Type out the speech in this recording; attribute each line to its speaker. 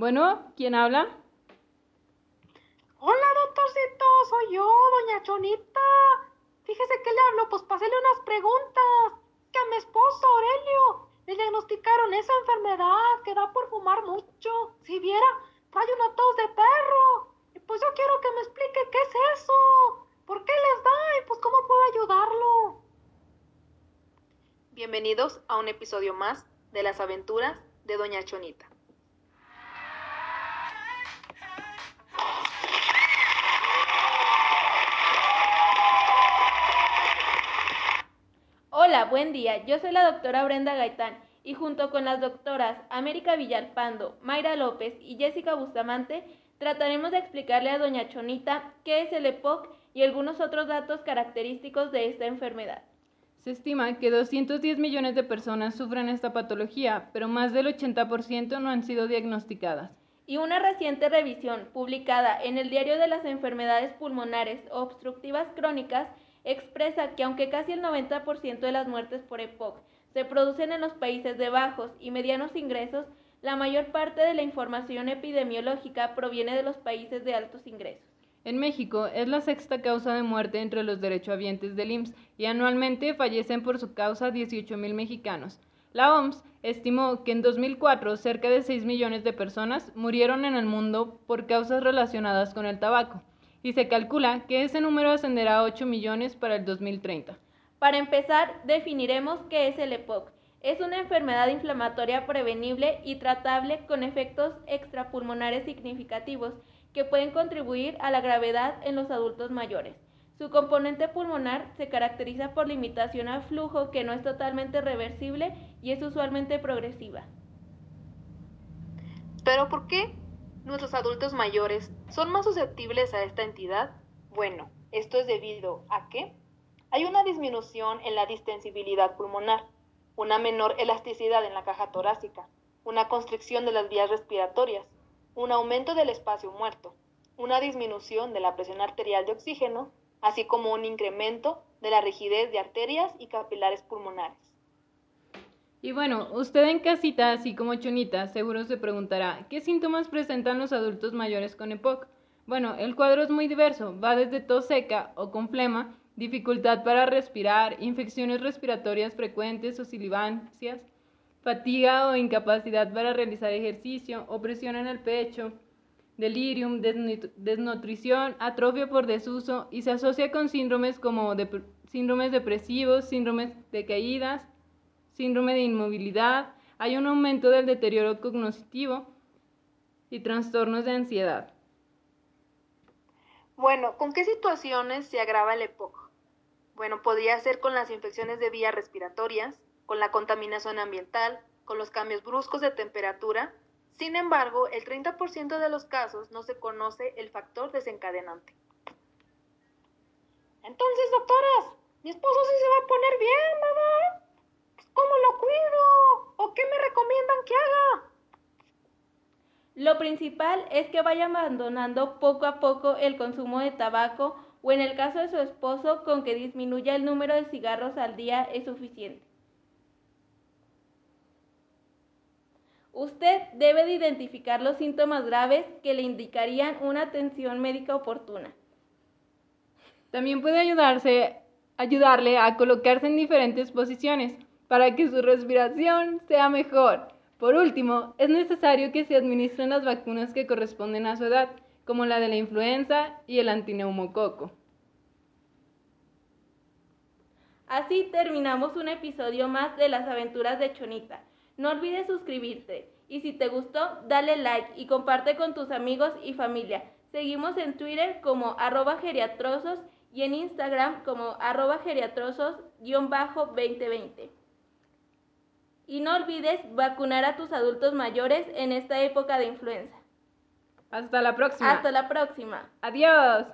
Speaker 1: Bueno, ¿quién habla?
Speaker 2: Hola, doctorcito, soy yo, doña Chonita. Fíjese que le hablo, pues pasele unas preguntas. Que a mi esposo, Aurelio, le diagnosticaron esa enfermedad que da por fumar mucho. Si viera, trae una tos de perro. Y pues yo quiero que me explique qué es eso. ¿Por qué les da? Y pues cómo puedo ayudarlo.
Speaker 3: Bienvenidos a un episodio más de las aventuras de Doña Chonita.
Speaker 4: Hola, buen día. Yo soy la doctora Brenda Gaitán y junto con las doctoras América Villalpando, Mayra López y Jessica Bustamante trataremos de explicarle a doña Chonita qué es el EPOC y algunos otros datos característicos de esta enfermedad.
Speaker 1: Se estima que 210 millones de personas sufren esta patología, pero más del 80% no han sido diagnosticadas.
Speaker 4: Y una reciente revisión publicada en el Diario de las Enfermedades Pulmonares Obstructivas Crónicas expresa que aunque casi el 90% de las muertes por EPOC se producen en los países de bajos y medianos ingresos, la mayor parte de la información epidemiológica proviene de los países de altos ingresos.
Speaker 1: En México es la sexta causa de muerte entre los derechohabientes del IMSS y anualmente fallecen por su causa 18.000 mexicanos. La OMS estimó que en 2004 cerca de 6 millones de personas murieron en el mundo por causas relacionadas con el tabaco y se calcula que ese número ascenderá a 8 millones para el 2030.
Speaker 4: Para empezar, definiremos qué es el EPOC. Es una enfermedad inflamatoria prevenible y tratable con efectos extrapulmonares significativos que pueden contribuir a la gravedad en los adultos mayores. Su componente pulmonar se caracteriza por limitación al flujo que no es totalmente reversible y es usualmente progresiva.
Speaker 3: ¿Pero por qué nuestros adultos mayores son más susceptibles a esta entidad? Bueno, esto es debido a que hay una disminución en la distensibilidad pulmonar, una menor elasticidad en la caja torácica, una constricción de las vías respiratorias, un aumento del espacio muerto, una disminución de la presión arterial de oxígeno, así como un incremento de la rigidez de arterias y capilares pulmonares.
Speaker 1: Y bueno, usted en casita, así como Chonita, seguro se preguntará, ¿qué síntomas presentan los adultos mayores con EPOC? Bueno, el cuadro es muy diverso, va desde tos seca o con flema, dificultad para respirar, infecciones respiratorias frecuentes o silivancias, fatiga o incapacidad para realizar ejercicio, opresión en el pecho, delirium, desnutrición, atrofia por desuso y se asocia con síndromes como síndromes depresivos, síndromes de caídas, síndrome de inmovilidad, hay un aumento del deterioro cognitivo y trastornos de ansiedad.
Speaker 3: Bueno, ¿con qué situaciones se agrava el EPOC? Bueno, podría ser con las infecciones de vías respiratorias, con la contaminación ambiental, con los cambios bruscos de temperatura. Sin embargo, el 30% de los casos no se conoce el factor desencadenante.
Speaker 2: Entonces, doctoras, mi esposo sí se va a poner bien, ¿verdad? ¿Cómo lo cuido? ¿O qué me recomiendan que haga?
Speaker 4: Lo principal es que vaya abandonando poco a poco el consumo de tabaco o en el caso de su esposo con que disminuya el número de cigarros al día es suficiente. Usted debe de identificar los síntomas graves que le indicarían una atención médica oportuna.
Speaker 1: También puede ayudarse, ayudarle a colocarse en diferentes posiciones para que su respiración sea mejor. Por último, es necesario que se administren las vacunas que corresponden a su edad, como la de la influenza y el antineumococo.
Speaker 4: Así terminamos un episodio más de las aventuras de Chonita. No olvides suscribirte y si te gustó, dale like y comparte con tus amigos y familia. Seguimos en Twitter como arroba geriatrosos y en Instagram como arroba geriatrosos-2020. Y no olvides vacunar a tus adultos mayores en esta época de influenza.
Speaker 1: Hasta la próxima.
Speaker 4: Hasta la próxima.
Speaker 1: Adiós.